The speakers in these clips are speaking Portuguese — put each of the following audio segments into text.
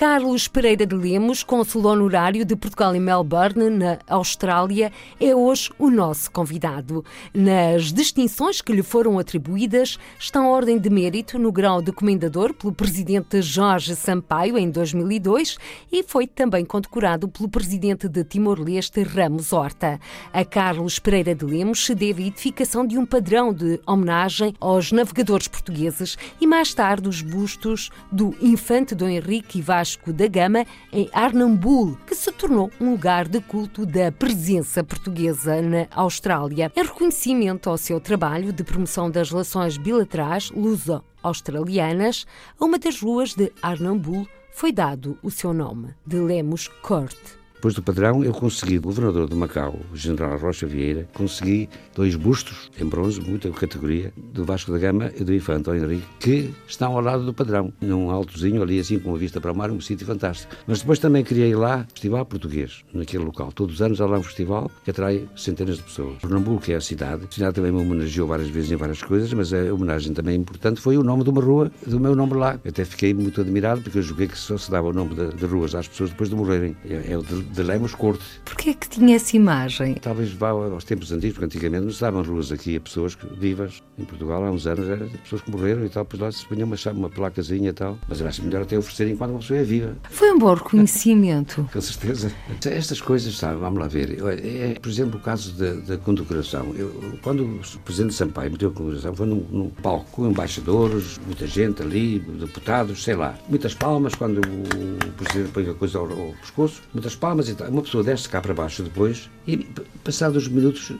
Carlos Pereira de Lemos, cônsul honorário de Portugal em Melbourne, na Austrália, é hoje o nosso convidado. Nas distinções que lhe foram atribuídas estão a ordem de mérito no grau de comendador pelo presidente Jorge Sampaio em 2002 e foi também condecorado pelo presidente de Timor-Leste Ramos Horta. A Carlos Pereira de Lemos se deve a edificação de um padrão de homenagem aos navegadores portugueses e mais tarde os bustos do infante Dom Henrique e Vasco Vasco da Gama, em Arnambul, que se tornou um lugar de culto da presença portuguesa na Austrália. Em reconhecimento ao seu trabalho de promoção das relações bilaterais luso-australianas, a uma das ruas de Arnambul foi dado o seu nome, de Lemos Court. Depois do padrão, eu consegui, governador de Macau, o general Rocha Vieira, consegui dois bustos em bronze, muita categoria, do Vasco da Gama e do Infante Henrique, que estão ao lado do padrão, num altozinho ali, assim com a vista para o mar, um sítio fantástico. Mas depois também criei lá Festival Português, naquele local. Todos os anos há lá um festival que atrai centenas de pessoas. Pernambuco, é a cidade, a cidade também me homenageou várias vezes em várias coisas, mas a homenagem também importante foi o nome de uma rua, do meu nome lá. Eu até fiquei muito admirado, porque eu julguei que só se dava o nome de, de ruas às pessoas depois de morrerem. É, é o de Lemos Corte. Porquê é que tinha essa imagem? Talvez vá aos tempos antigos, porque antigamente nos davam ruas aqui a pessoas vivas. Em Portugal, há uns anos, eram pessoas que morreram e tal, pois lá se punha uma, uma placazinha e tal. Mas eu acho melhor até oferecer enquanto uma pessoa é viva. Foi um bom reconhecimento. Com certeza. Estas coisas, sabe, vamos lá ver. É, por exemplo, o caso da, da condecoração. Eu, quando o Presidente Sampaio meteu a condecoração, foi num, num palco com embaixadores, muita gente ali, deputados, sei lá. Muitas palmas quando o Presidente põe a coisa ao, ao pescoço, muitas palmas e tal uma pessoa desce cá para baixo depois e, passados minutos,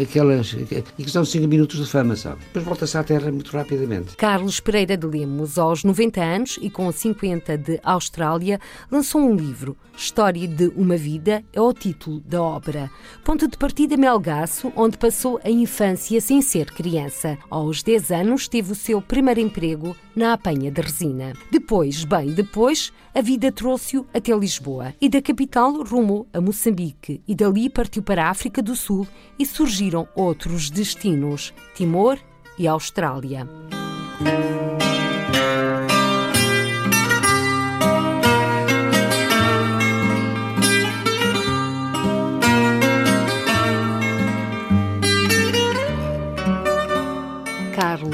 aquelas. E que são 5 minutos de fama, sabe? Depois volta-se à terra muito rapidamente. Carlos Pereira de Lemos, aos 90 anos e com 50 de Austrália, lançou um livro, História de uma Vida, é o título da obra. Ponto de partida Melgaço, onde passou a infância sem ser criança. Aos 10 anos, teve o seu primeiro emprego na apanha de resina. Depois, bem depois, a vida trouxe-o até Lisboa e da capital rumou a Moçambique e dali partiu para a África do Sul e surgiram outros destinos, Timor e Austrália.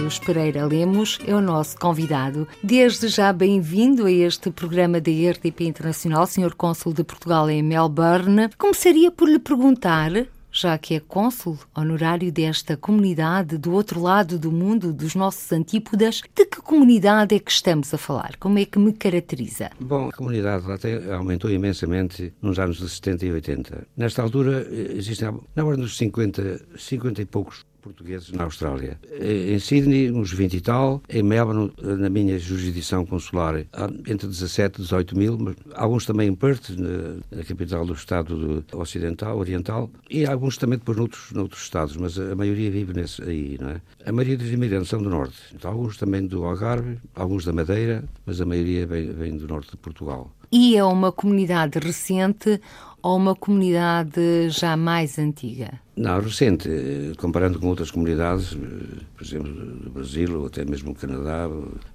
Carlos Pereira Lemos é o nosso convidado. Desde já bem-vindo a este programa da RTP Internacional, Sr. Cônsul de Portugal em Melbourne. Começaria por lhe perguntar já que é cônsul honorário desta comunidade do outro lado do mundo, dos nossos antípodas, de que comunidade é que estamos a falar? Como é que me caracteriza? Bom, a comunidade lá aumentou imensamente nos anos de 70 e 80. Nesta altura, existem, na ordem dos 50, 50 e poucos portugueses na Austrália. Em Sydney, uns 20 e tal. Em Melbourne, na minha jurisdição consular, entre 17 e 18 mil. Alguns também em Perth, na, capital do Estado Ocidental, Oriental. E alguns também depois noutros, noutros estados, mas a maioria vive nesse aí, não é? A maioria dos imigrantes são do Norte. Então, alguns também do Algarve, alguns da Madeira, mas a maioria vem, vem do Norte de Portugal. E é uma comunidade recente ou uma comunidade já mais antiga? Não, recente, comparando com outras comunidades, por exemplo, do Brasil ou até mesmo o Canadá,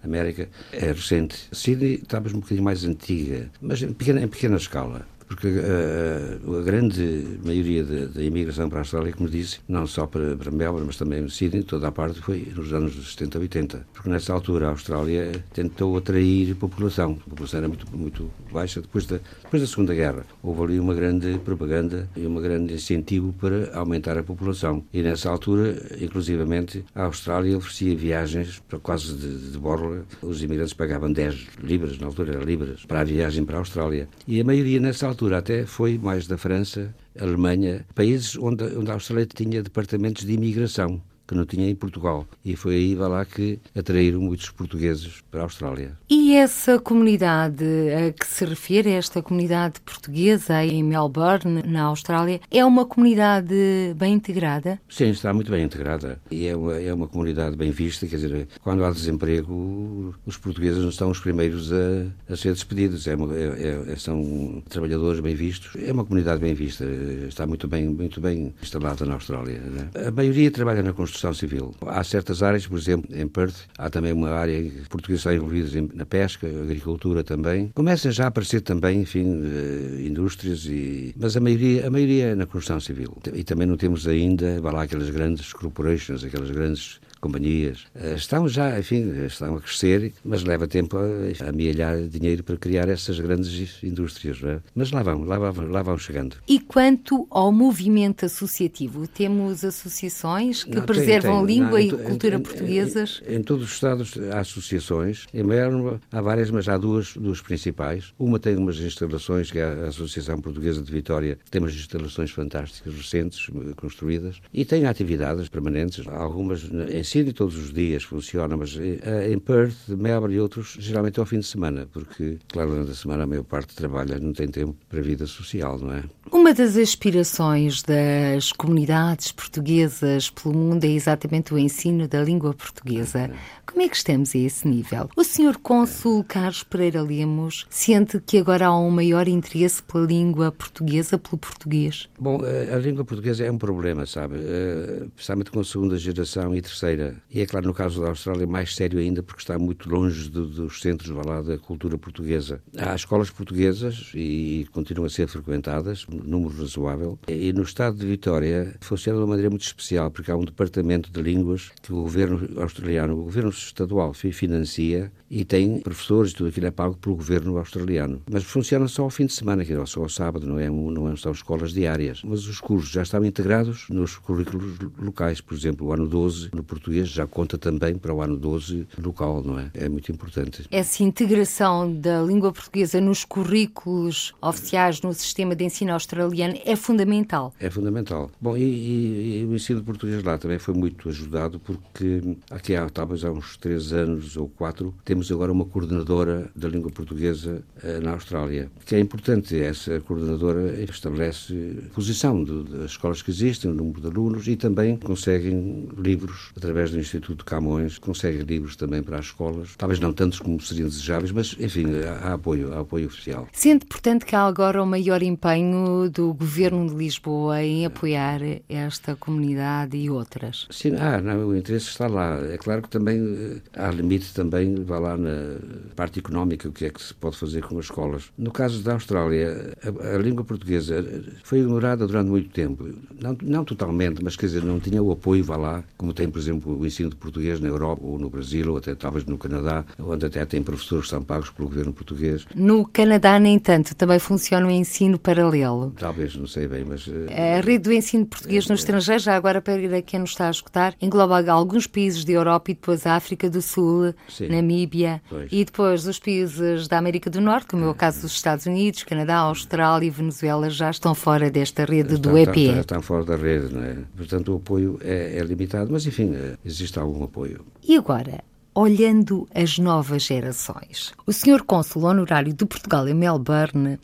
América, é recente. Sydney talvez um bocadinho mais antiga, mas em pequena, em pequena escala porque eh, a grande maioria da imigração para a Austrália, como disse, não só para, para Melbourne, mas também em Sydney, toda a parte foi nos anos 70 e 80. Porque nessa altura a Austrália tentou atrair população. A população era muito, muito baixa depois da, depois da Segunda Guerra. Houve ali uma grande propaganda e um grande incentivo para aumentar a população. E nessa altura, inclusivamente, a Austrália oferecia viagens para quase de, de borla. Os imigrantes pagavam 10 libras, na altura era libras, para a viagem para a Austrália. E a maioria nessa altura altura até foi mais da França, Alemanha, países onde, onde a Austrália tinha departamentos de imigração que não tinha em Portugal. E foi aí, vai lá, que atraíram muitos portugueses para a Austrália. E essa comunidade a que se refere, esta comunidade portuguesa em Melbourne, na Austrália, é uma comunidade bem integrada? Sim, está muito bem integrada. E é uma, é uma comunidade bem vista, quer dizer, quando há desemprego, os portugueses não são os primeiros a, a ser despedidos. É, é, é, são trabalhadores bem vistos. É uma comunidade bem vista, está muito bem, muito bem instalada na Austrália. Né? A maioria trabalha na construção civil. Há certas áreas, por exemplo, em Perth, há também uma área que portugueses estão envolvidos na pesca, agricultura também. Começam já a aparecer também, enfim, eh, indústrias, e... mas a maioria, a maioria é na construção civil. E também não temos ainda, vai lá, aquelas grandes corporations, aquelas grandes companhias. Eh, estão já, enfim, estão a crescer, mas leva tempo a amealhar dinheiro para criar essas grandes indústrias. É? Mas lá vão, lá vão, lá vão chegando. E quanto ao movimento associativo, temos associações que Não, preservam tem, tem. língua Não, e cultura em, portuguesas? Em, em, todos os Estados há associações. Em Melbourne há várias, mas há duas, duas principais. Uma tem umas instalações, que é a Associação Portuguesa de Vitória, tem umas instalações fantásticas, recentes, construídas, e tem atividades permanentes, algumas em Sydney todos os dias funciona, mas eh, em Perth, Melbourne e outros, geralmente ao fim de semana, porque, claro, durante a semana a maior parte trabalha, não tem tempo para a vida social, não é? Uma das aspirações das comunidades portuguesas pelo mundo é exatamente o ensino da língua portuguesa. Como é que estamos a esse nível? O Sr. Cônsul Carlos Pereira Lemos sente que agora há um maior interesse pela língua portuguesa, pelo português? Bom, eh, a língua portuguesa é um problema, sabe? Eh, especialmente com a segunda geração e terceira. E é claro, no caso da Austrália, mais sério ainda, porque está muito longe do, dos centros lá, da cultura portuguesa. Há escolas portuguesas e continuam a ser frequentadas, número razoável. E no estado de Vitória funciona de uma maneira muito especial, porque há um departamento de línguas que o governo australiano, o governo estadual, financia e tem professores e tudo aquilo é pago pelo governo australiano. Mas funciona só ao fim de semana, que é só ao sábado, não, é, não são escolas diárias. Mas os cursos já estão integrados nos currículos locais. Por exemplo, o ano 12 no português já conta também para o ano 12 local, não é? É muito importante. Essa integração da língua portuguesa nos currículos oficiais no sistema de ensino australiano é fundamental. É fundamental. Bom, e, e, e o ensino português lá também foi muito ajudado porque aqui há talvez há uns três anos ou quatro temos agora uma coordenadora da língua portuguesa eh, na Austrália, que é importante. Essa coordenadora estabelece posição de, das escolas que existem, o número de alunos e também conseguem livros através do Instituto Camões, conseguem livros também para as escolas, talvez não tantos como seriam desejáveis, mas enfim, há, há apoio, há apoio oficial. Sente, portanto, que há agora o maior empenho do Governo de Lisboa em apoiar esta comunidade e outras? Sim, ah, não, o interesse está lá. É claro que também eh, há limite também, vá lá na parte económica, o que é que se pode fazer com as escolas. No caso da Austrália, a, a língua portuguesa foi ignorada durante muito tempo. Não, não totalmente, mas quer dizer, não tinha o apoio, vá lá, como tem, por exemplo, o ensino de português na Europa ou no Brasil, ou até talvez no Canadá, onde até tem professores que são pagos pelo governo português. No Canadá, nem tanto, também funciona o ensino paralelo. Talvez, não sei bem, mas... Eh, a rede do ensino português no estrangeiro, já agora para quem nos está a escutar, engloba alguns países da Europa e depois a África do Sul, Sim. Namíbia pois. e depois os países da América do Norte, como é o caso dos Estados Unidos, Canadá, Austrália e Venezuela, já estão fora desta rede estão, do EPE. Estão, estão, fora da rede, não é? Portanto, o apoio é, é limitado, mas enfim, eh, existe algum apoio. E agora, olhando as novas gerações. O Sr. Cônsul Honorário de Portugal em Melbourne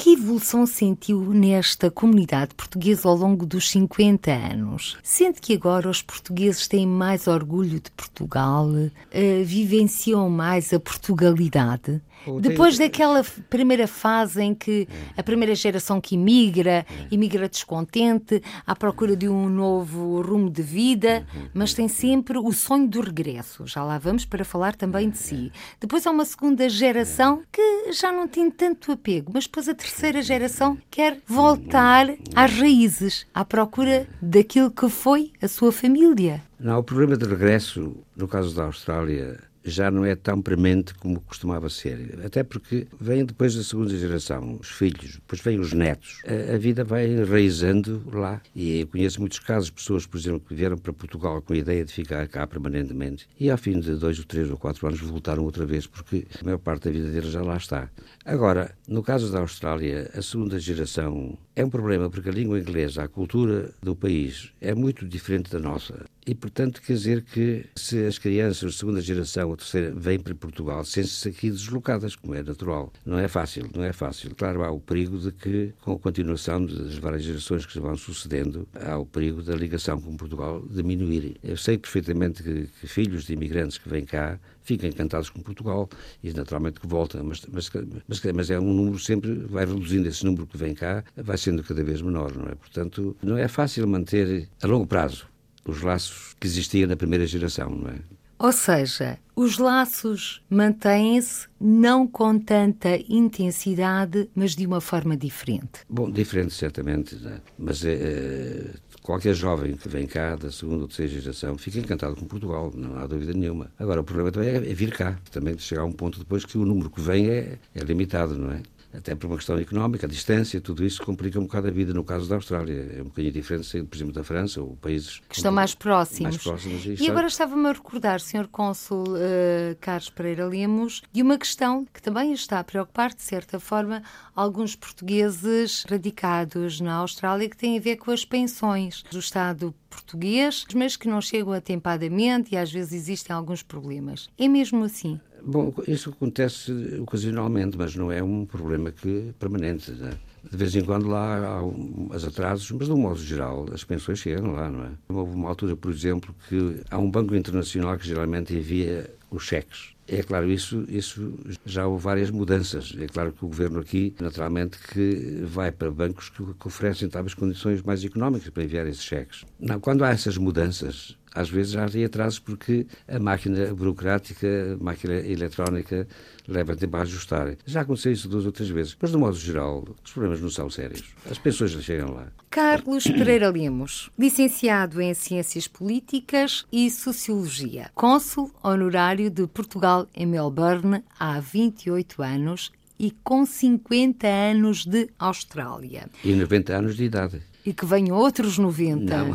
que evolução sentiu nesta comunidade portuguesa ao longo dos 50 anos? Sente que agora os portugueses têm mais orgulho de Portugal, uh, vivenciam mais a Portugalidade? Depois daquela primeira fase em que a primeira geração que imigra, imigra descontente, à procura de um novo rumo de vida, mas tem sempre o sonho do regresso. Já lá vamos para falar também de si. Depois há uma segunda geração que já não tem tanto apego, mas depois a terceira geração quer voltar às raízes, à procura daquilo que foi a sua família. Não, o problema de regresso, no caso da Austrália, já não é tão premente como costumava ser. Até porque vem depois da segunda geração, os filhos, depois vêm os netos. A, a vida vai enraizando lá. E eu conheço muitos casos, pessoas, por exemplo, que vieram para Portugal com a ideia de ficar cá permanentemente e ao fim de dois ou três ou quatro anos voltaram outra vez, porque a maior parte da vida deles já lá está. Agora, no caso da Austrália, a segunda geração é um problema porque a língua inglesa, a cultura do país é muito diferente da nossa. E, portanto, quer dizer que se as crianças de segunda geração ou terceira vêm para Portugal, sentem-se aqui deslocadas, como é natural. Não é fácil, não é fácil. Claro, há o perigo de que, com a continuação das várias gerações que se vão sucedendo, há o perigo da ligação com Portugal diminuir. Eu sei perfeitamente que, que filhos de imigrantes que vêm cá ficam encantados com Portugal e naturalmente que voltam, mas, mas, mas, mas, é um número sempre, vai reduzindo esse número que vem cá, vai sendo cada vez menor, não é? Portanto, não é fácil manter a longo prazo os laços que existiam na primeira geração, não é? Ou seja, os laços mantêm-se não com tanta intensidade, mas de uma forma diferente. Bom, diferente certamente, né? mas é, qualquer jovem que vem cá da segunda ou terceira geração fica encantado com Portugal, não há dúvida nenhuma. Agora, o problema também é vir cá, também chegar a um ponto depois que o número que vem é, é limitado, não é? Até por uma questão económica, a distância, tudo isso complica um bocado a vida no caso da Austrália. É um bocadinho diferente, por exemplo, da França ou países que estão mais próximos. Mais próximos e, e agora estava-me a recordar, Sr. Cônsul uh, Carlos Pereira Lemos, de uma questão que também está a preocupar, de certa forma, alguns portugueses radicados na Austrália, que tem a ver com as pensões do Estado português, mas que não chegam atempadamente e às vezes existem alguns problemas. É mesmo assim? Bom, isso acontece ocasionalmente, mas não é um problema que permanente. Né? De vez em quando lá há uns atrasos, mas de um modo geral as pensões chegam lá, não é? Houve uma altura, por exemplo, que há um banco internacional que geralmente envia os cheques. É claro, isso, isso já houve várias mudanças. É claro que o governo aqui, naturalmente, que vai para bancos que, que oferecem talvez condições mais económicas para enviar esses cheques. Não, quando há essas mudanças, às vezes tem atrasos porque a máquina burocrática, a máquina eletrónica leva tempo a ajustar. Já aconteceu isso duas ou três vezes, mas de modo geral os problemas não são sérios. As pessoas já chegam lá. Carlos Pereira Lemos, licenciado em Ciências Políticas e Sociologia, cônsul honorário de Portugal em Melbourne há 28 anos e com 50 anos de Austrália. E 90 anos de idade e que venham outros 90. Não.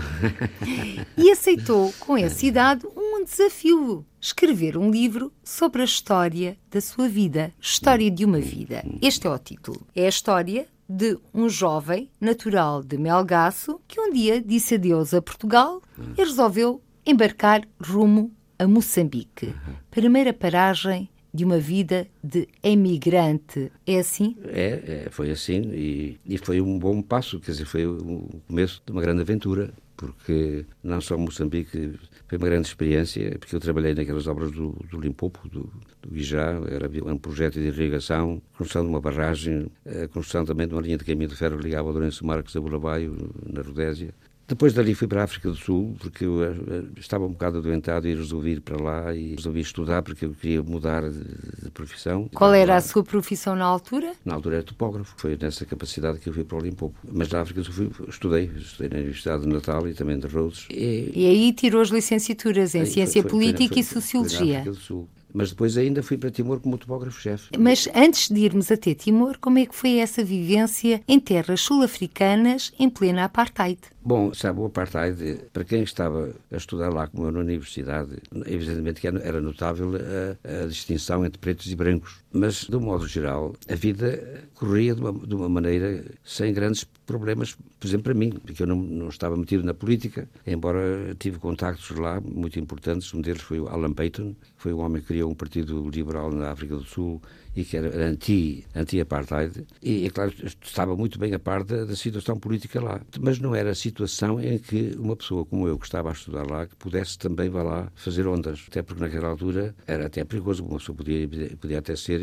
e aceitou, com essa idade, um desafio: escrever um livro sobre a história da sua vida. História de uma vida. Este é o título. É a história de um jovem natural de Melgaço que um dia disse adeus a Portugal e resolveu embarcar rumo a Moçambique. Primeira paragem de uma vida de emigrante. É assim? É, é foi assim e, e, foi um bom passo, quer dizer, foi o começo de uma grande aventura, porque não só Moçambique foi uma grande experiência, porque eu trabalhei naquelas obras do, do Limpopo, do, do Guijá, era um projeto de irrigação, construção de uma barragem, a construção também de uma linha de caminho de ferro ligava Lourenço Marques a Bulabaio, na Rodésia, depois dali fui para a África do Sul, porque eu eh, estava um bocado adoentado e resolvi ir para lá e resolvi estudar porque eu queria mudar de, de profissão. Qual era a sua profissão na altura? Na altura era topógrafo. Foi nessa capacidade que eu fui para o Limpopo. Mas na África do Sul fui, estudei. Estudei na Universidade de Natal e também de Rhodes. E, e aí tirou as licenciaturas em Ciência foi, Política foi, foi, e Sociologia. Foi na África do Sul. Mas depois ainda fui para Timor como topógrafo-chefe. Mas antes de irmos até Timor, como é que foi essa vivência em terras sul-africanas em plena apartheid? Bom, sabe, o apartheid, para quem estava a estudar lá, como eu na universidade, evidentemente que era notável a, a distinção entre pretos e brancos. Mas, de um modo geral, a vida corria de uma, de uma maneira sem grandes problemas, por exemplo, para mim, porque eu não, não, estava metido na política, embora tive contactos lá muito importantes. Um deles foi o Alan Payton, foi um homem que criou um partido liberal na África do Sul e que era anti-apartheid, anti e, é claro, estava muito bem a par da, da, situação política lá. Mas não era a situação em que uma pessoa como eu, que estava a estudar lá, que pudesse também, vá lá, fazer ondas. Até porque naquela altura era até perigoso, uma pessoa podia, podia até ser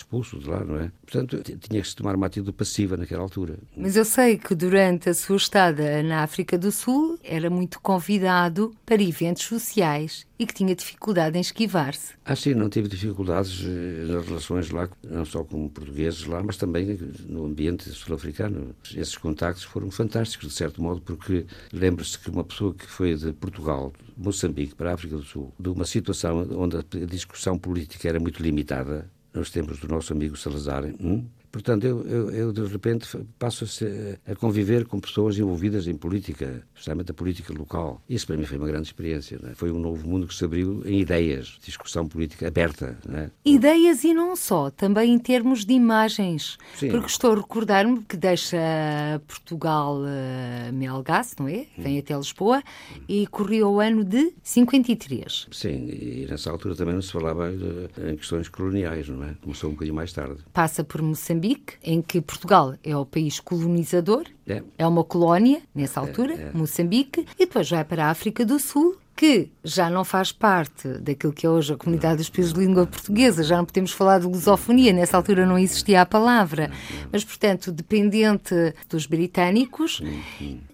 expulso de lá, não é? Portanto, tinha que se tomar uma atitude passiva naquela altura. Mas eu sei que durante a sua estada na África do Sul era muito convidado para eventos sociais e que tinha dificuldade em esquivar-se. Ah, sim, não tive dificuldades. as relações lá, não só com portugueses lá, mas também no ambiente sul-africano. Esses contactos foram fantásticos, de certo modo, porque lembre-se que uma pessoa que foi de Portugal, Moçambique, para a África do Sul, de uma situação onde a discussão política era muito limitada, nos tempos do nosso amigo Salazar, hum? Portanto, eu, eu, eu, de repente passo a, conviver com pessoas envolvidas em política, especialmente a política local. Isso para mim foi uma grande experiência. É? Foi um novo mundo que se abriu em ideias, discussão política aberta. É? Ideias e não só, também em termos de imagens. Sim. Porque estou a recordar-me que deixa Portugal uh, Melgaço, não é? Vem até Lisboa e correu o ano de 53. Sim, e nessa altura também não se falava de, em questões coloniais, não é? Começou um bocadinho mais tarde. Passa por Moçambique Moçambique, em que Portugal é o país colonizador, é, é uma colónia nessa é, altura, é, é. Moçambique, e depois vai para a África do Sul, que já não faz parte daquilo que é hoje a comunidade dos países de língua portuguesa, já não podemos falar de lusofonia, nessa altura não existia a palavra, mas, portanto, dependente dos britânicos,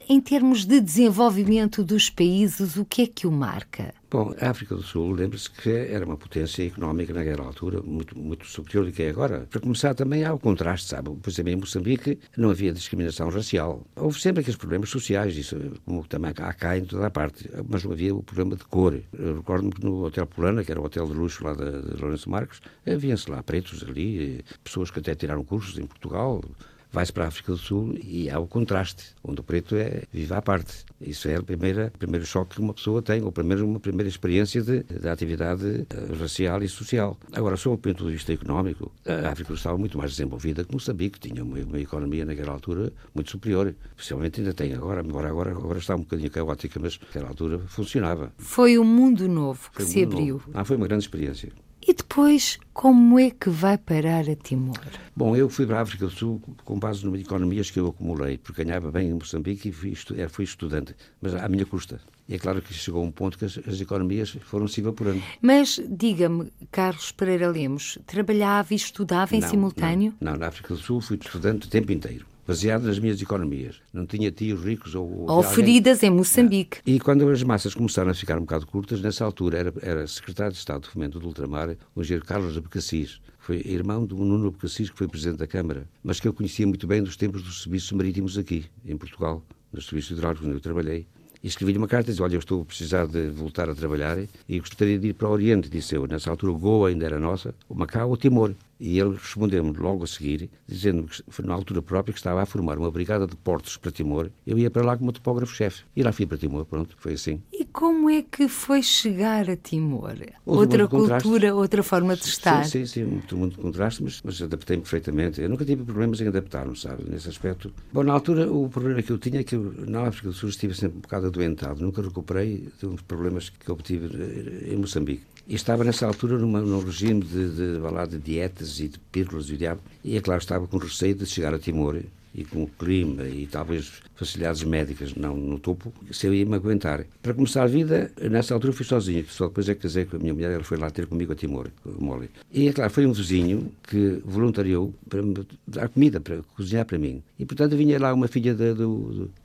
em termos de desenvolvimento dos países, o que é que o marca? Bom, a África do Sul, lembre-se que era uma potência económica naquela altura muito, muito superior do que é agora. Para começar, também há o contraste, sabe? Por exemplo, em Moçambique não havia discriminação racial. Houve sempre aqueles problemas sociais, isso como também há cá em toda a parte, mas não havia o problema de cor. Recordo-me que no Hotel Polana, que era o hotel de luxo lá de, de Lourenço Marques, havia-se lá pretos ali, pessoas que até tiraram cursos em Portugal, vai-se para a África do Sul e há o contraste, onde o preto é vive à parte. Isso é o primeiro, primeiro choque que uma pessoa tem, ou primeiro, uma primeira experiência de, de atividade eh, racial e social. Agora, sob o ponto de vista económico, a África do Sul estava muito mais desenvolvida que Moçambique, tinha uma, uma, economia naquela altura muito superior. Possivelmente ainda tem agora, embora agora, agora está um bocadinho caótica, mas naquela altura funcionava. Foi um mundo novo que se abriu. Novo. Ah, foi uma grande experiência. E depois, como é que vai parar a Timor? Bom, eu fui para a África do Sul com base numa economias que eu acumulei, porque ganhava bem em Moçambique e fui, é, fui estudante, mas à minha custa. E é claro que chegou um ponto que as, as economias foram se evaporando. Mas, diga-me, Carlos Pereira Lemos, trabalhava e estudava em não, simultâneo? Não, não, na África do Sul fui estudante o tempo inteiro baseado nas minhas economias. Não tinha tios ricos ou... Ou feridas em Moçambique. E quando as massas começaram a ficar um bocado curtas, nessa altura era, era secretário de Estado de Fomento do Ultramar, o engenheiro Carlos Abecassis, foi irmão do Nuno Abecassis, que foi presidente da Câmara, mas que eu conhecia muito bem dos tempos dos serviços marítimos aqui, em Portugal, dos serviços hidráulicos onde eu trabalhei. E escrevi-lhe uma carta e disse, olha, eu estou a precisar de voltar a trabalhar e gostaria de ir para o Oriente, disse eu. Nessa altura, Goa ainda era nossa, o Macau ou Timor. E ele respondeu-me logo a seguir, dizendo que foi na altura própria que estava a formar uma brigada de portos para Timor. Eu ia para lá como topógrafo-chefe. E lá fui para Timor, pronto, foi assim. E como é que foi chegar a Timor? outra cultura, outra forma de estar? Sim, sim, sim muito, muito contraste, mas, mas adaptei-me perfeitamente. Eu nunca tive problemas em adaptar-me, sabe, nesse aspecto. Bom, na altura, o problema que eu tinha é que eu, na África do Sul estive sempre um bocado adoentado. Nunca recuperei de uns problemas que obtive eh, em Moçambique. Estava nessa altura numa, num regime de, de, de, de dietas e de pílulas e o diabo. E é claro, estava com receio de chegar a Timor e com o clima e talvez facilidades médicas não no topo, se eu ia me aguentar. Para começar a vida, nessa altura fui sozinho, só depois é que casei com a minha mulher, ela foi lá ter comigo a Timor, o Molly. E é claro, foi um vizinho que voluntariou para me dar comida, para cozinhar para mim. E portanto vinha lá uma filha da,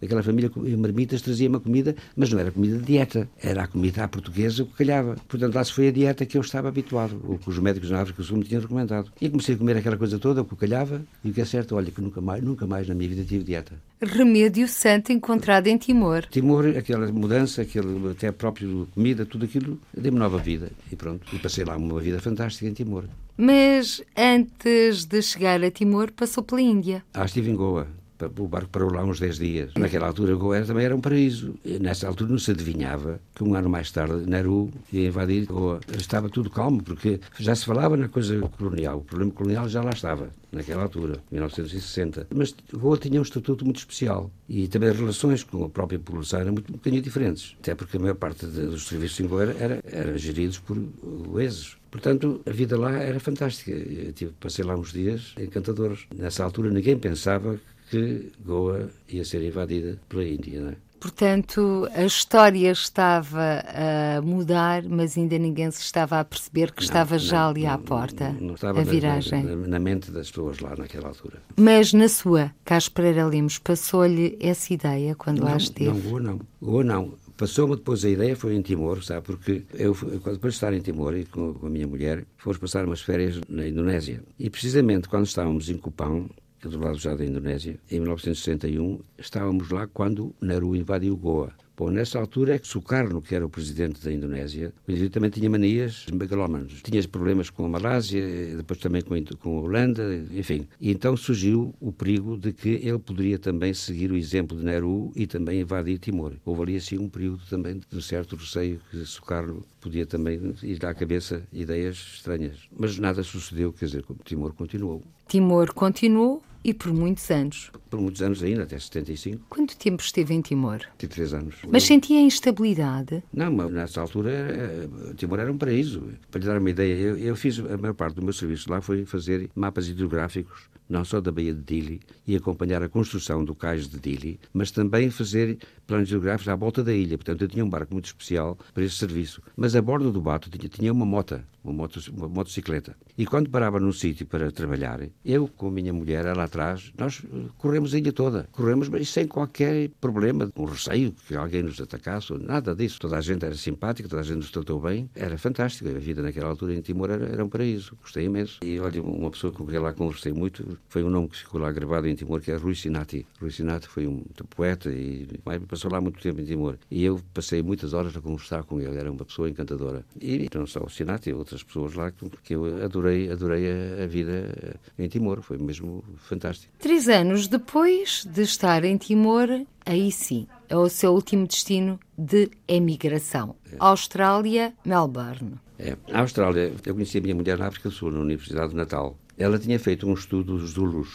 daquela família em marmitas, trazia uma comida, mas não era comida de dieta, era a comida à portuguesa que calhava. Portanto lá se foi a dieta que eu estava habituado, o que os médicos na África do Sul me tinham recomendado. E comecei a comer aquela coisa toda, o que calhava, e o que é certo, olha, que nunca mais, nunca mais na minha vida tive dieta. Remédio santo encontrado em Timor. Timor, aquela mudança, aquele, até próprio comida, tudo aquilo, deu-me nova vida. E pronto, e passei lá uma vida fantástica em Timor. Mas antes de chegar a Timor, passou pela Índia. Ah, estive em Goa o barco parou lá uns 10 dias. Naquela altura, Goa também era um paraíso. E nessa altura não se adivinhava que um ano mais tarde Nehru ia invadir Goa. Estava tudo calmo, porque já se falava na coisa colonial. O problema colonial já lá estava, naquela altura, 1960. Mas Goa tinha um estatuto muito especial. E também as relações com a própria população eram muito um bocadinho diferentes. Até porque a maior parte de, dos serviços em Goa era, era geridos por goeses. Portanto, a vida lá era fantástica. Eu tive, passei lá uns dias encantadores. Nessa altura ninguém pensava que Goa ia ser invadida pela Índia. Não é? Portanto, a história estava a mudar, mas ainda ninguém se estava a perceber que não, estava já não, ali à porta não, estava a viragem. Na, na, mente das pessoas lá naquela altura. Mas na sua, Carlos Pereira Lemos, passou-lhe essa ideia quando lá esteve? Não, Goa não. Goa não. Passou-me depois a ideia, foi em Timor, sabe? Porque eu, depois de estar em Timor e com, com a minha mulher, fomos passar umas férias na Indonésia. E precisamente quando estávamos em Cupão, do lado já da Indonésia, em 1961, estávamos lá quando Nehru invadiu Goa. Bom, nessa altura é que Sukarno, que era o presidente da Indonésia, também tinha manias megalómanas. Tinha problemas com a Malásia, depois também com, com a Holanda, enfim. E então surgiu o perigo de que ele poderia também seguir o exemplo de Nehru e também invadir Timor. Houve ali assim um período também de certo receio que Sukarno podia também ir à cabeça ideias estranhas. Mas nada sucedeu, quer dizer, Timor continuou. Timor continuou e por muitos anos. Por muitos anos ainda, até 75. Quanto tempo esteve em Timor? Tive três anos. Mas sentia instabilidade? Não, mas nessa altura eh, Timor era um paraíso. Para lhe dar uma ideia, eu, eu, fiz, a maior parte do meu serviço lá foi fazer mapas hidrográficos, não só da Baía de Dili, e acompanhar a construção do cais de Dili, mas também fazer planos hidrográficos à volta da ilha. Portanto, eu tinha um barco muito especial para esse serviço. Mas a bordo do bato tinha, tinha uma mota, uma, moto, uma motocicleta. E quando parava num sítio para trabalhar, eu com a minha mulher lá atrás, nós eh, corremos a ilha toda. Corremos, mas sem qualquer problema, com receio que alguém nos atacasse, nada disso. Toda a gente era simpática, toda a gente nos tratou bem. Era fantástico. A vida naquela altura em Timor era, era um paraíso. Gostei imenso. E olha, uma pessoa com quem lá conversei muito foi um nome que ficou lá gravado em Timor, que é Rui Sinati. Rui Sinati foi um poeta e passou lá muito tempo em Timor. E eu passei muitas horas a conversar com ele. Era uma pessoa encantadora. E não só o Sinati, outras pessoas lá que eu adorei, adorei a, a vida em Timor. Foi mesmo fantástico. Três anos depois de estar em Timor, aí sim, é o seu último destino de emigração. É. Austrália, Melbourne. É. A Austrália, eu conheci a minha mulher na África do Sul, na Universidade de Natal. Ela tinha feito um estudo dos Zulus,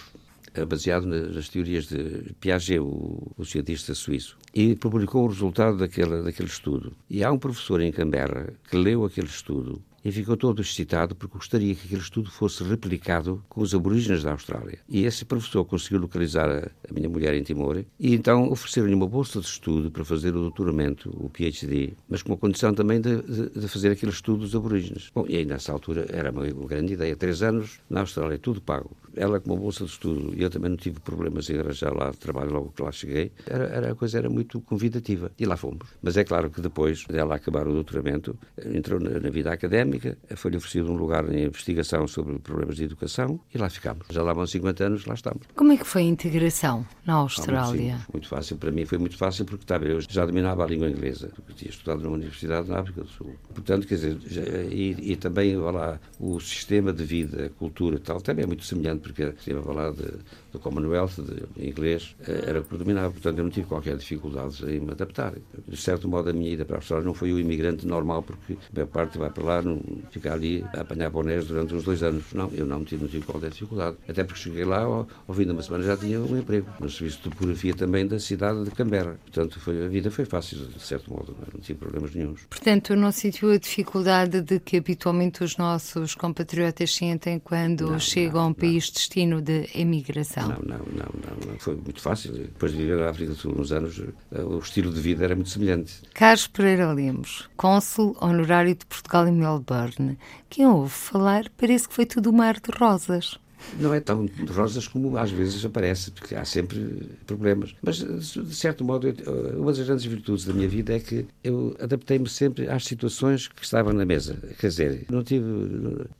eh, baseado nas teorias de Piaget, o, o cientista suíço, e publicou o resultado daquele estudo. E há um professor em Canberra que leu aquele estudo e ficou todo excitado porque gostaria que aquele estudo fosse replicado com os aborígenes da Austrália. E esse professor conseguiu localizar a, minha mulher em Timor e então ofereceram-lhe uma bolsa de estudo para fazer o doutoramento, o PhD, mas com a condição também de, de, de fazer aquele estudo dos aborígenes. Bom, e aí nessa altura era uma, uma grande ideia. Três anos na Austrália, tudo pago. Ela com uma bolsa de estudo e eu também não tive problemas em arranjar lá trabalho logo que lá cheguei. Era, era, a coisa era muito convidativa. E lá fomos. Mas é claro que depois dela acabar o doutoramento, entrou na, na vida académica foi-lhe oferecido um lugar em investigação sobre problemas de educação e lá ficámos. Já lá vão 50 anos, lá estamos. Como é que foi a integração na Austrália? Ah, muito, muito, fácil, para mim foi muito fácil porque estava, eu já dominava a língua inglesa, porque tinha estudado numa universidade na África do Sul. Portanto, quer dizer, já, e, e, também lá, o sistema de vida, a cultura e tal, também é muito semelhante, porque estive a falar de, do Commonwealth, de inglês, eh, era o que predominava. Portanto, eu não tive qualquer dificuldade em me adaptar. De certo modo, a minha ida para a Austrália não foi o imigrante normal, porque a maior parte vai para lá, não, ficar ali a apanhar bonés durante uns dois anos. Não, eu não tive, não tive qualquer dificuldade. Até porque cheguei lá, ao, ao fim de uma semana já tinha um emprego, no serviço de topografia também da cidade de Canberra. Portanto, foi, a vida foi fácil, de certo modo, não tive problemas nenhums. Portanto, não sentiu a dificuldade de que habitualmente os nossos compatriotas sentem quando não, chegam não, a um país destino de emigração? Não, não, não, não. Foi muito fácil. Depois de viver na África do Sul uns anos, eh, o estilo de vida era muito semelhante. Carlos Pereira Lemos, cônsul honorário de Portugal em Melbourne, quem ouve falar parece que foi tudo um mar de rosas não é tão rosas como às vezes aparece, porque há sempre problemas. Mas, de certo modo, uma das grandes virtudes da minha vida é que eu adaptei-me sempre às situações que estavam na mesa. Quer dizer, não tive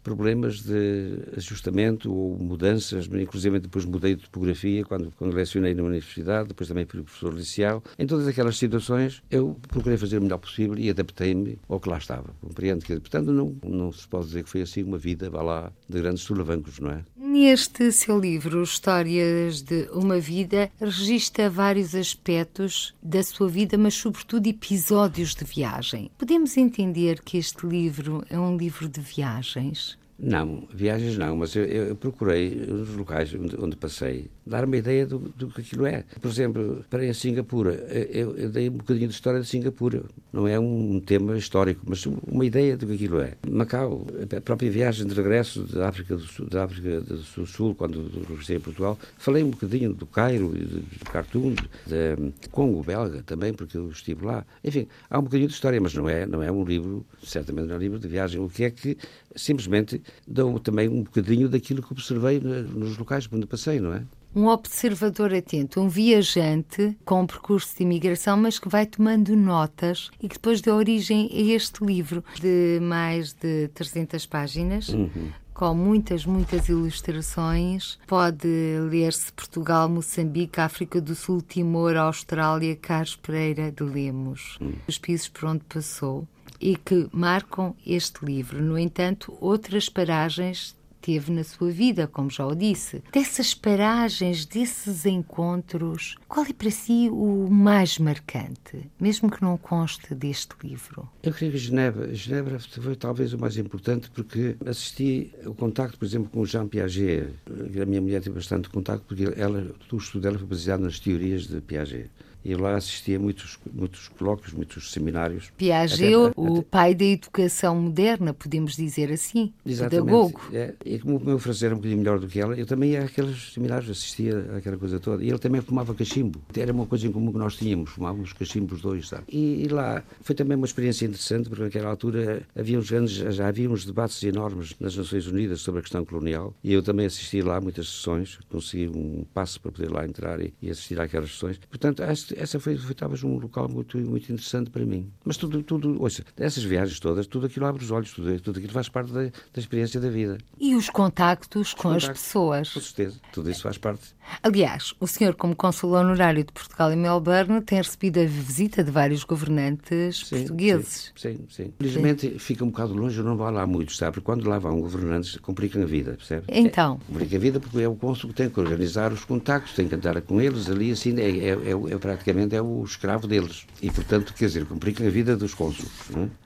problemas de ajustamento ou mudanças, inclusive depois mudei de topografia quando, quando lecionei na universidade, depois também fui professor licencial. Em todas aquelas situações, eu procurei fazer o melhor possível e adaptei-me ao que lá estava. Compreendo que, portanto, não, não se pode dizer que foi assim uma vida, vá lá, de grandes solavancos, não é? Neste seu livro, Histórias de uma Vida, registra vários aspectos da sua vida, mas sobretudo episódios de viagem. Podemos entender que este livro é um livro de viagens? Não, viagens não, mas eu, eu procurei, nos locais onde, onde, passei, dar uma ideia do, do que aquilo é. Por exemplo, para em Singapura, eu, eu, dei um bocadinho de história de Singapura. Não é um tema histórico, mas uma ideia do que aquilo é. Macau, a própria viagem de regresso da África do Sul, da África do Sul quando regressei a Portugal, falei um bocadinho do Cairo, do Khartoum, de Congo belga também, porque eu estive lá. Enfim, há um bocadinho de história, mas não é, não é um livro, certamente não é um livro de viagem. O que é que simplesmente dão também um bocadinho daquilo que observei nos locais onde passei, não é? Um observador atento, um viajante com um percurso de imigração, mas que vai tomando notas e que depois deu origem a este livro de mais de 300 páginas. Uhum com muitas, muitas ilustrações. Pode ler-se Portugal, Moçambique, África do Sul, Timor, Austrália, Carlos Pereira de Lemos, hum. os países por onde passou e que marcam este livro. No entanto, outras paragens teve na sua vida, como já o disse. Dessas paragens, desses encontros, qual é para si o mais marcante, mesmo que não conste deste livro? Eu creio que Genebra, Genebra foi talvez o mais importante porque assisti o contacto, por exemplo, com o Jean Piaget. A minha mulher teve bastante contacto porque ela, o estudo dela foi baseado nas teorias de Piaget e lá assistia a muitos, muitos colóquios, muitos seminários. Piaget, até, o até... pai da educação moderna, podemos dizer assim, Exatamente. pedagogo. É, e como o meu francês era um bocadinho melhor do que ela, eu também ia àqueles seminários, assistia àquela coisa toda. E ele também fumava cachimbo. Era uma coisa em comum que nós tínhamos, fumávamos cachimbo os dois, sabe? E, e, lá foi também uma experiência interessante, porque naquela altura havia uns grandes, já havia uns debates enormes nas Nações Unidas sobre a questão colonial, e eu também assisti lá muitas sessões, consegui um passo para poder lá entrar e, e assistir àquelas sessões. Portanto, acho essa foi, foi talvez um local muito, muito interessante para mim. Mas tudo, tudo, ouça, essas viagens todas, tudo aquilo abre os olhos, tudo, tudo aquilo faz parte da, da experiência da vida. E os contactos os com contactos, as pessoas. Com certeza, tudo isso faz parte. Aliás, o senhor, como cônsul honorário de Portugal em Melbourne, tem recebido a visita de vários governantes sim, portugueses. Sim, sim. sim. Felizmente sim. fica um bocado longe, eu não vou lá muito, sabe? Porque quando lá vão governantes, complicam a vida, percebe? Então. É, complica a vida porque é o cônsul que tem que organizar os contactos, tem que andar com eles ali, assim, é, é, é, é praticamente é o escravo deles. E, portanto, quer dizer, complica a vida dos cônsules.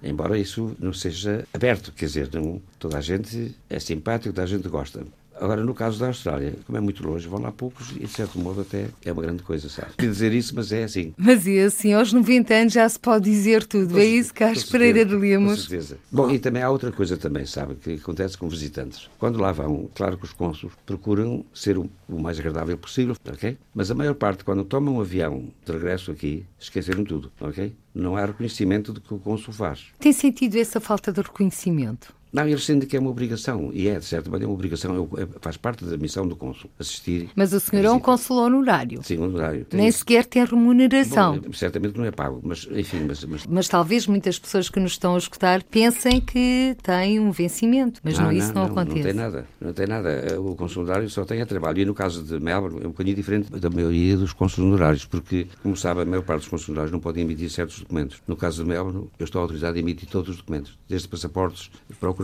É? Embora isso não seja aberto, quer dizer, não, toda a gente é simpático, toda a gente gosta. Agora, no caso da Austrália, como é muito longe, vão lá poucos e, de certo modo, até é uma grande coisa, sabe? Queria dizer isso, mas é assim. Mas é assim, aos 90 anos já se pode dizer tudo. é isso, Carlos Pereira de Lemos. Com certeza. Bom, e também há outra coisa também, sabe, que acontece com visitantes. Quando lá vão, claro que os cônsules procuram ser o, o mais agradável possível, ok? Mas a maior parte, quando tomam um avião de regresso aqui, esqueceram tudo, ok? Não há reconhecimento do que o cônsul faz. Tem sentido essa falta de reconhecimento? Não, eles sentem que é uma obrigação, e é, de certa maneira, uma obrigação, é, faz parte da missão do cônsul, assistir. Mas o senhor é um cônsul honorário. Sim, honorário. Nem isso. sequer tem remuneração. Bom, certamente não é pago, mas enfim. Mas, mas... mas, talvez muitas pessoas que nos estão a escutar pensem que tem um vencimento, mas não, não isso não, não, acontece. Não tem nada, não tem nada. O cônsul honorário só tem a trabalho. E no caso de Melbourne é um bocadinho diferente da maioria dos cônsuls honorários, porque, como sabe, a maior parte dos cônsuls honorários não podem emitir certos documentos. No caso de Melbourne, eu estou autorizado a emitir todos os documentos, desde passaportes, procurações,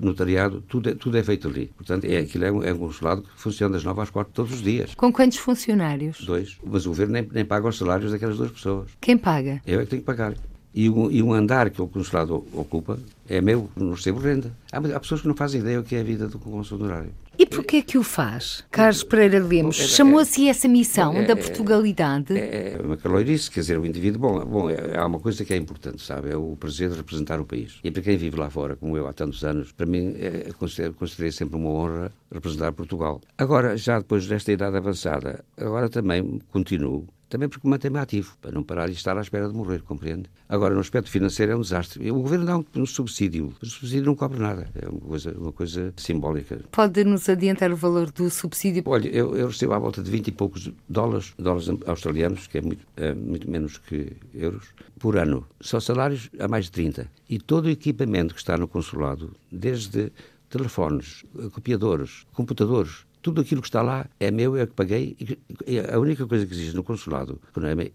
notariado, tudo é, tudo é feito ali. Portanto, é, aquilo é um, é um consulado que funciona das 9 às 4 todos os dias. Com quantos funcionários? Dois. Mas o governo nem, nem paga os salários daquelas duas pessoas. Quem paga? Eu é que tenho que pagar. E um, e um andar que o consulado ocupa é meu, não recebo renda. Há, há, pessoas que não fazem ideia o que é a vida do consul honorário. E porquê que o faz? Carlos Pereira Lemos, é, é, chamou-se essa missão é, da Portugalidade? É, é uma caloirice, quer dizer, o indivíduo, bom, bom é, há uma coisa que é importante, sabe, é o prazer de representar o país. E para quem vive lá fora, como eu há tantos anos, para mim, é, considero, considerei sempre uma honra representar Portugal. Agora, já depois desta idade avançada, agora também continuo também porque mantém-me ativo, para não parar de estar à espera de morrer, compreende? Agora, no aspecto financeiro é um desastre. O governo dá um, um subsídio, mas o subsídio não cobre nada, é uma coisa, uma coisa simbólica. Pode-nos adiantar o valor do subsídio? Olha, eu, eu, recebo à volta de 20 e poucos dólares, dólares australianos, que é muito, é muito menos que euros, por ano. Só salários a mais de 30. E todo o equipamento que está no consulado, desde telefones, copiadores, computadores, tudo aquilo que está lá é meu, é que paguei. E a única coisa que existe no consulado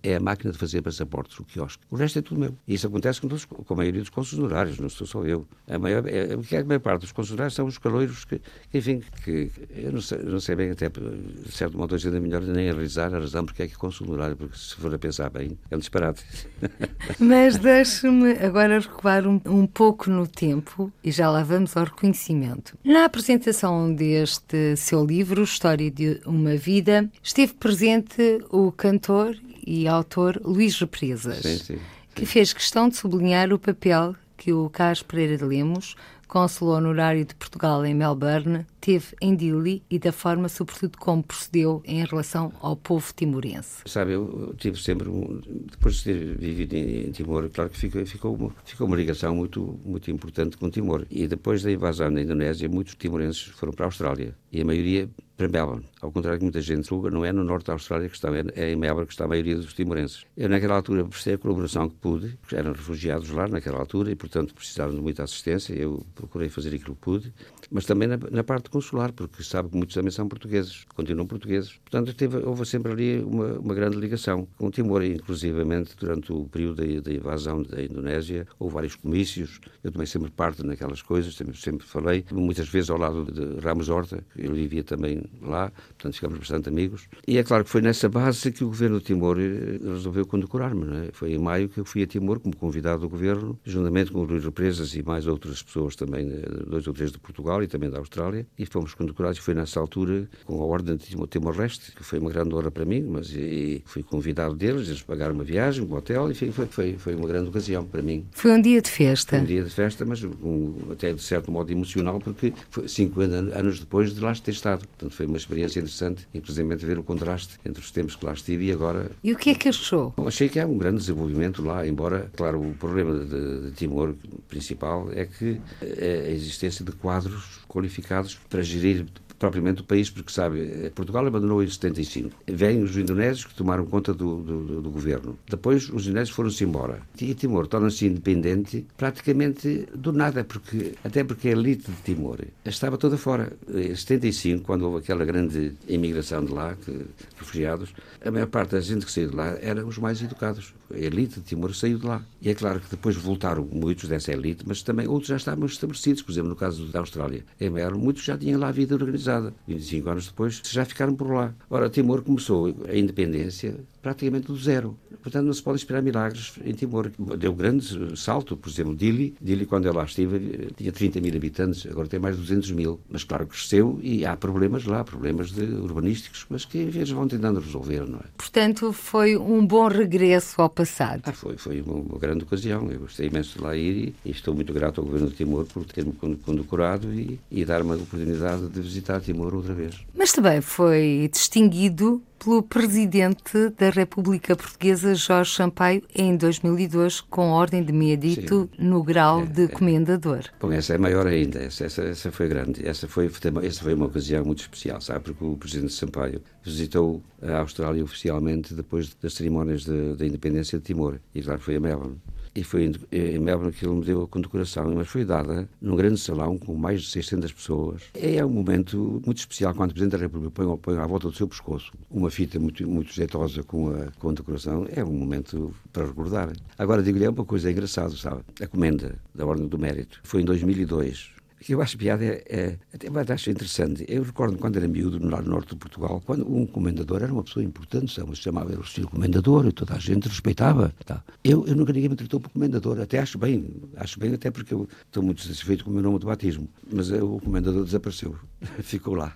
é a máquina de fazer passaportes, o quiosque. O resto é tudo meu. E isso acontece com, todos, com a maioria dos consulários, não sou só eu. A maior, é, é a maior parte dos consulários são os caloiros que, enfim, que eu não sei, não sei bem, até de certo modo, ainda melhor nem analisar a razão porque é que é consulário, porque se for a pensar bem, é um disparate. Mas deixe-me agora recuar um, um pouco no tempo e já lá vamos ao reconhecimento. Na apresentação deste seu livro, livro História de uma Vida, esteve presente o cantor e autor Luís Represas, sim, sim, sim. que fez questão de sublinhar o papel que o Carlos Pereira de Lemos, cônsul honorário de Portugal em Melbourne, teve em Dili e da forma, sobretudo, como procedeu em relação ao povo timorense? Sabe, eu tive sempre, depois de ter vivido em, Timor, claro que ficou, ficou, uma, ficou uma ligação muito, muito importante com Timor. E depois da invasão da Indonésia, muitos timorenses foram para a Austrália. E a maioria para Melbourne. Ao contrário que muita gente julga, não é no norte da Austrália que está, é em Melbourne que está a maioria dos timorenses. Eu, naquela altura, prestei a colaboração que pude, porque eram refugiados lá naquela altura e, portanto, precisavam de muita assistência. Eu procurei fazer aquilo que pude, mas também na, na parte consular, porque sabe que muitos também são portugueses, continuam portugueses. Portanto, teve, houve sempre ali uma, uma grande ligação com Timor, inclusivamente durante o período da, da, invasão da Indonésia, houve vários comícios. Eu também sempre parte naquelas coisas, sempre, sempre falei, muitas vezes ao lado de Ramos Horta, ele vivia também lá, portanto ficamos bastante amigos. E é claro que foi nessa base que o governo de Timor eh, resolveu condecorar-me. É? Foi em maio que eu fui a Timor como convidado do governo, juntamente com o Luís Represas e mais outras pessoas também, eh, dois ou três de Portugal e também da Austrália, e fomos condecorados. Foi nessa altura com a Ordem de Timor-Leste, que foi uma grande honra para mim, mas fui convidado deles, eles pagaram uma viagem, um hotel, e foi, foi, foi uma grande ocasião para mim. Foi um dia de festa? Foi um dia de festa, mas um, até de certo modo emocional, porque foi 50 anos depois de lá ter estado. Portanto, foi uma experiência interessante e precisamente ver o contraste entre os tempos que lá estive e agora. E o que é que achou? Bom, achei que há um grande desenvolvimento lá, embora, claro, o problema de, de Timor principal é que é a existência de quadros qualificados para gerir propriamente o país, porque sabe, Portugal abandonou em 75. Vêm os indonésios que tomaram conta do, do, do governo. Depois os indonésios foram-se embora. E Timor torna-se independente praticamente do nada, porque, até porque a elite de Timor estava toda fora. Em 75, quando houve aquela grande imigração de lá, que, refugiados, a maior parte da gente que saiu de lá eram os mais educados. A elite de Timor saiu de lá. E é claro que depois voltaram muitos dessa elite, mas também outros já estavam estabelecidos. Por exemplo, no caso da Austrália, em muitos já tinham lá a vida organizada. 25 anos depois, já ficaram por lá. Ora, Timor começou a independência praticamente do zero. Portanto, não se pode esperar milagres em Timor. Deu grande salto, por exemplo, Dili. Dili, quando eu lá estive, tinha 30 mil habitantes, agora tem mais de 200 mil. Mas, claro, cresceu e há problemas lá, problemas de urbanísticos, mas que eles vão tentando resolver, não é? Portanto, foi um bom regresso ao passado. Ah, foi, foi uma, uma grande ocasião. Eu gostei imenso de lá ir e, e estou muito grato ao governo de Timor por ter-me condecorado e, e dar-me a oportunidade de visitar Timor outra vez. Mas também foi distinguido pelo presidente da República Portuguesa, Jorge Sampaio, em 2002, com ordem de médito Sim. no grau é, de é. comendador. Bom, essa é maior ainda, essa, essa, essa, foi grande. Essa foi, essa foi uma ocasião muito especial, sabe? Porque o presidente Sampaio visitou a Austrália oficialmente depois das cerimónias da independência de Timor. E claro, foi a Melbourne. E foi em Melbourne que ele me deu a condecoração, mas foi dada num grande salão com mais de 600 pessoas. É um momento muito especial quando o Presidente da República põe, põe à volta do seu pescoço uma fita muito, muito jeitosa com a condecoração. É um momento para recordar. Agora, digo-lhe, é uma coisa engraçada, sabe? A comenda da Ordem do Mérito foi em 2002 que eu acho piada é, é até acho interessante. Eu recordo quando era miúdo, no norte de Portugal, quando um comendador era uma pessoa importante, se chamava o senhor comendador e toda a gente respeitava. Tá. Eu, eu nunca ninguém me tratou por comendador, até acho bem, acho bem até porque eu estou muito satisfeito com o meu nome de batismo. Mas o comendador desapareceu, ficou lá.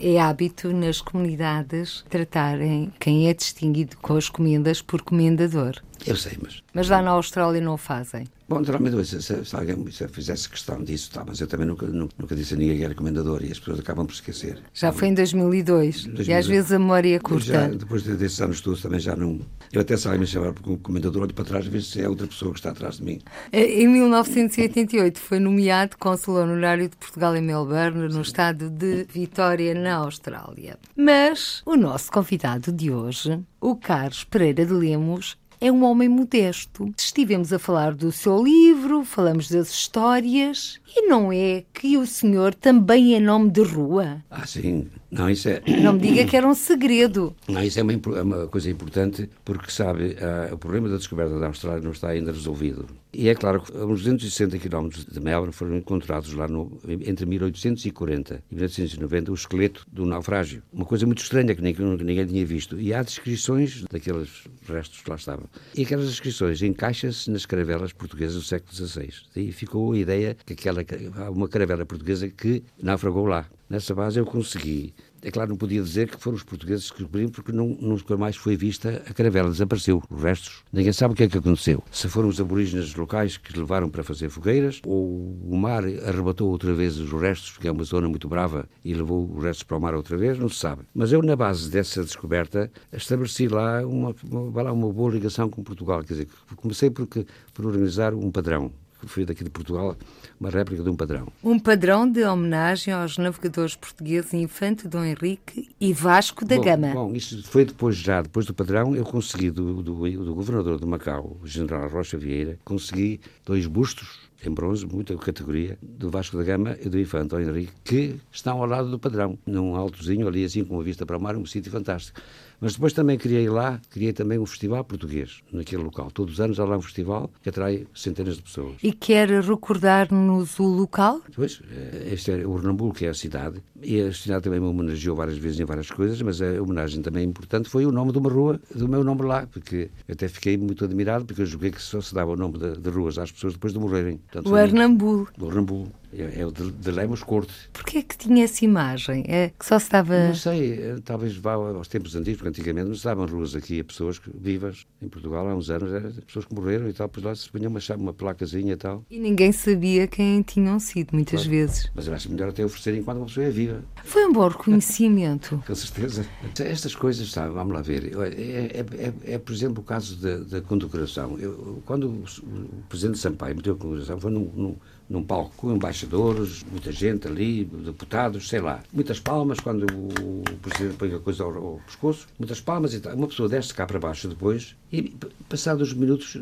É hábito nas comunidades tratarem quem é distinguido com as comendas por comendador. Eu sei, mas. Mas lá na Austrália não o fazem. Bom, naturalmente, se, se, se alguém se fizesse questão disso, tá, mas eu também nunca, nunca, nunca, disse a ninguém que era comendador e as pessoas acabam por esquecer. Já foi em 2002, 2002. e às vezes a memória é curta. Já, depois desses anos todos também já não. Eu até saio me chamar como comendador, olho para trás e vejo se é outra pessoa que está atrás de mim. Em 1988 foi nomeado cônsul honorário de Portugal em Melbourne, no estado de Vitória, na Austrália. Mas o nosso convidado de hoje, o Carlos Pereira de Lemos, é um homem modesto. Estivemos a falar do seu livro, falamos das histórias, e não é que o senhor também é nome de rua? Ah, sim. Não, isso é... Não me diga que era um segredo. Não, isso é uma, é uma coisa importante, porque, sabe, uh, o problema da descoberta da Austrália não está ainda resolvido. E é claro que uns 260 quilómetros de Melbourne foram encontrados lá no, entre 1840 e 1890 o esqueleto do naufrágio. Uma coisa muito estranha que ninguém, ninguém tinha visto. E há descrições daqueles restos que lá estavam. E aquelas descrições encaixam-se nas caravelas portuguesas do século XVI. Daí ficou a ideia que aquela, há uma caravela portuguesa que naufragou lá. Nessa base eu consegui É claro, não podia dizer que foram os portugueses que descobriram, porque não, nunca mais foi vista a caravela, desapareceu. Os restos, ninguém sabe o que é que aconteceu. Se foram os aborígenes locais que levaram para fazer fogueiras, ou o mar arrebatou outra vez os restos, porque é uma zona muito brava, e levou os restos para o mar outra vez, não se sabe. Mas eu, na base dessa descoberta, estabeleci lá uma, uma, uma boa ligação com Portugal. Quer dizer, comecei por, por organizar um padrão foi daqui de Portugal, uma réplica de um padrão. Um padrão de homenagem aos navegadores portugueses Infante Dom Henrique e Vasco da bom, Gama. Bom, isso foi depois, já depois do padrão, eu consegui, do, do, do governador de Macau, o general Rocha Vieira, consegui dois bustos em bronze, muita categoria, do Vasco da Gama e do Infante Dom Henrique, que estão ao lado do padrão, num altozinho ali, assim com a vista para o mar, um sítio fantástico. Mas depois também criei lá, criei também um festival português naquele local. Todos os anos há lá um festival que atrai centenas de pessoas. E quer recordar-nos o local? Pois, eh, este é o Renambulo, que é a cidade. E a cidade também me homenageou várias vezes em várias coisas, mas a homenagem também importante foi o nome de uma rua, do meu nome lá, porque até fiquei muito admirado, porque eu julguei que só se dava o nome de, de ruas às pessoas depois de morrerem. Portanto, o Arnambulo. O. É, é, o de, de Lemos Corte. Porquê é que tinha essa imagem? É que só se dava... Não sei, eh, talvez vá aos tempos antigos, porque antigamente não se davam ruas aqui a pessoas vivas. Em Portugal, há uns anos, eram pessoas que morreram e tal, pois lá se punha uma, uma placazinha e tal. E ninguém sabia quem tinham sido, muitas claro. vezes. Mas eu acho melhor até oferecer enquanto uma pessoa é viva. Foi um bom reconhecimento. Com certeza. Estas coisas, sabe, vamos lá ver. É, é, é, é por exemplo, o caso da, da condecoração. Eu, quando o, o Presidente Sampaio meteu a condecoração, foi num, num num palco com embaixadores, muita gente ali, deputados, sei lá. Muitas palmas quando o, presidente põe a coisa ao, ao, pescoço, muitas palmas e tal. Uma pessoa desce cá para baixo depois e, passados os minutos,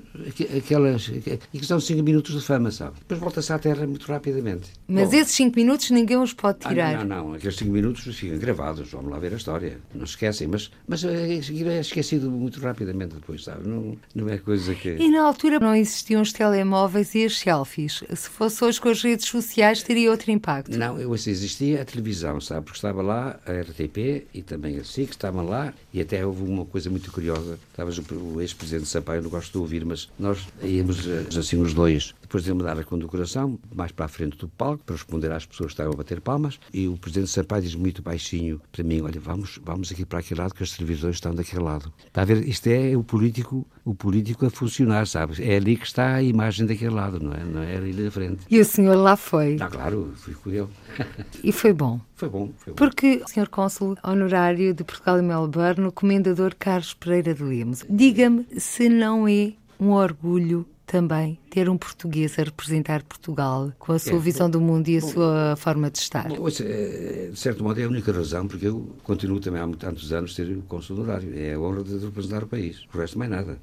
aquelas. E que são cinco minutos de fama, sabe? Depois volta-se à terra muito rapidamente. Mas Bom, esses cinco minutos ninguém os pode tirar. Ah, não, não, não. Aqueles cinco minutos ficam gravados. Vamos lá ver a história. Não esquecem. Mas, mas é, é esquecido muito rapidamente depois, sabe? Não, não é coisa que. E na altura não existiam os telemóveis e as selfies. Se fosse hoje com as redes sociais teria outro impacto. Não, eu assim, existia a televisão, sabe? Porque estava lá a RTP e também a SIC, estavam lá e até houve uma coisa muito curiosa. Estavas o ex-presidente Sampaio, não gosto de ouvir, mas nós íamos eh, assim os dois depois de me dar a condecoração, mais para a frente do palco, para responder às pessoas que estavam a bater palmas, e o presidente Sampaio diz muito baixinho para mim: Olha, vamos, vamos aqui para aquele lado, que as televisões estão daquele lado. Está a ver? Isto é o político, o político a funcionar, sabes? É ali que está a imagem daquele lado, não é? Não é ali da frente. E o senhor lá foi? Ah, claro, fui com ele. e foi bom? Foi bom, foi bom. Porque o senhor cônsul honorário de Portugal e Melbourne, o comendador Carlos Pereira de Lemos, diga-me se não é um orgulho também ter um português a representar Portugal com a sua é, visão do mundo e a bom, sua forma de estar? Bom, é, de certo modo é a única razão porque eu continuo também há tantos anos ter o consul honorário. É a honra de representar o país. O resto mais nada.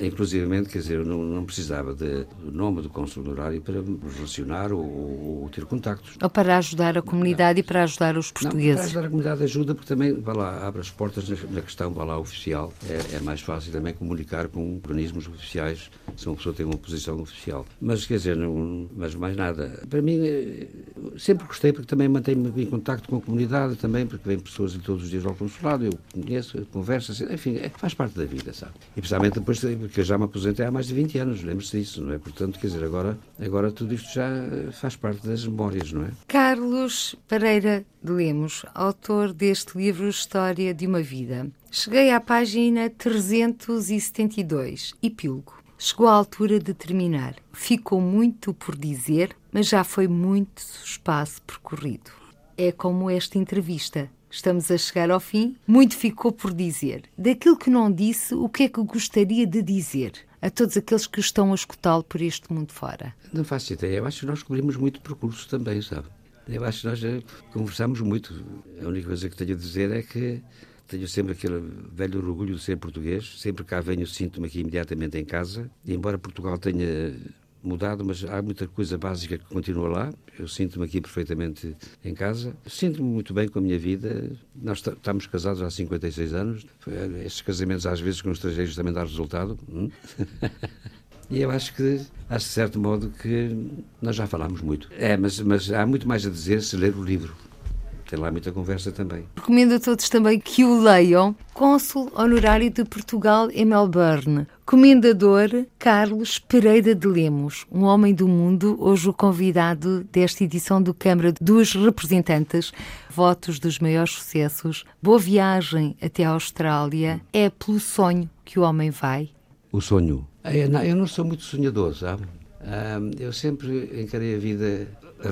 Inclusive, quer dizer, eu não, não precisava de, do nome do consul honorário para me relacionar ou, ou, ter contactos. Ou para ajudar a comunidade não, e para ajudar os portugueses. Não, para ajudar a comunidade ajuda porque também, vá lá, abre as portas na, questão, vá lá, oficial. É, é, mais fácil também comunicar com organismos oficiais se uma pessoa tem uma posição oficial. Mas, quer dizer, não, mas mais nada. Para mim, eh, sempre gostei porque também mantenho-me em contacto com a comunidade também, porque vêm pessoas todos os dias ao consulado, eu conheço, converso, assim, enfim, é, faz parte da vida, sabe? E precisamente depois porque eu já me aposentei há mais de 20 anos, lembre-se disso, não é? Portanto, quer dizer, agora, agora tudo isto já faz parte das memórias, não é? Carlos Pereira de Lemos, autor deste livro História de uma Vida. Cheguei à página 372, epílogo. Chegou a altura de terminar. Ficou muito por dizer, mas já foi muito espaço percorrido. É como esta entrevista. Estamos a chegar ao fim. Muito ficou por dizer. Daquilo que não disse, o que é que gostaria de dizer a todos aqueles que estão a escutá-lo por este mundo fora? Não faço ideia. Eu acho que nós cobrimos muito percurso também, sabe? Eu acho que nós conversamos muito. A única coisa que tenho a dizer é que tenho sempre aquele velho orgulho de ser português. Sempre cá venho, sinto-me aqui imediatamente em casa. E embora Portugal tenha mudado, mas há muita coisa básica que continua lá. Eu sinto-me aqui perfeitamente em casa. Sinto-me muito bem com a minha vida. Nós estamos casados há 56 anos. Estes casamentos, às vezes, com os estrangeiros também dá resultado. Hum? E eu acho que, acho de certo modo que nós já falámos muito. É, mas, mas há muito mais a dizer se ler o livro. Tem lá muita conversa também. Recomendo a todos também que o leiam. Cônsul honorário de Portugal em Melbourne. Comendador Carlos Pereira de Lemos, um homem do mundo, hoje o convidado desta edição do Câmara dos Representantes. Votos dos maiores sucessos. Boa viagem até a Austrália. É pelo sonho que o homem vai? O sonho. Eu não sou muito sonhador, sabe? Eu sempre encarei a vida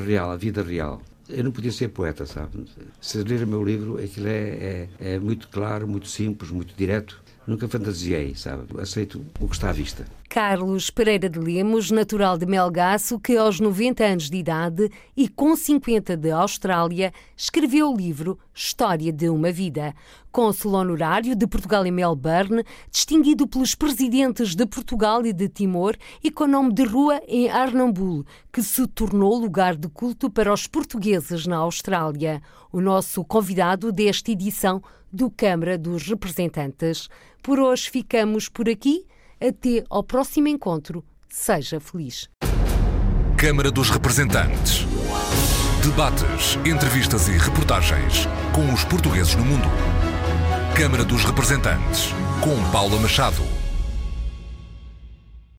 real, a vida real. Eu não podia ser poeta, sabe? Se ler o meu livro, aquilo é, é, é muito claro, muito simples, muito direto. Nunca fantasiei, sabe? Aceito o que está à vista. Carlos Pereira de Lemos, natural de Melgaço, que aos 90 anos de idade e com 50 de Austrália, escreveu o livro História de uma Vida. Cônsul honorário de Portugal em Melbourne, distinguido pelos presidentes de Portugal e de Timor e com nome de rua em Arnambul, que se tornou lugar de culto para os portugueses na Austrália. O nosso convidado desta edição do Câmara dos Representantes. Por hoje ficamos por aqui. Até ao próximo encontro. Seja feliz. Câmara dos Representantes. Debates, entrevistas e reportagens com os portugueses no mundo. Câmara dos Representantes, com Paula Machado.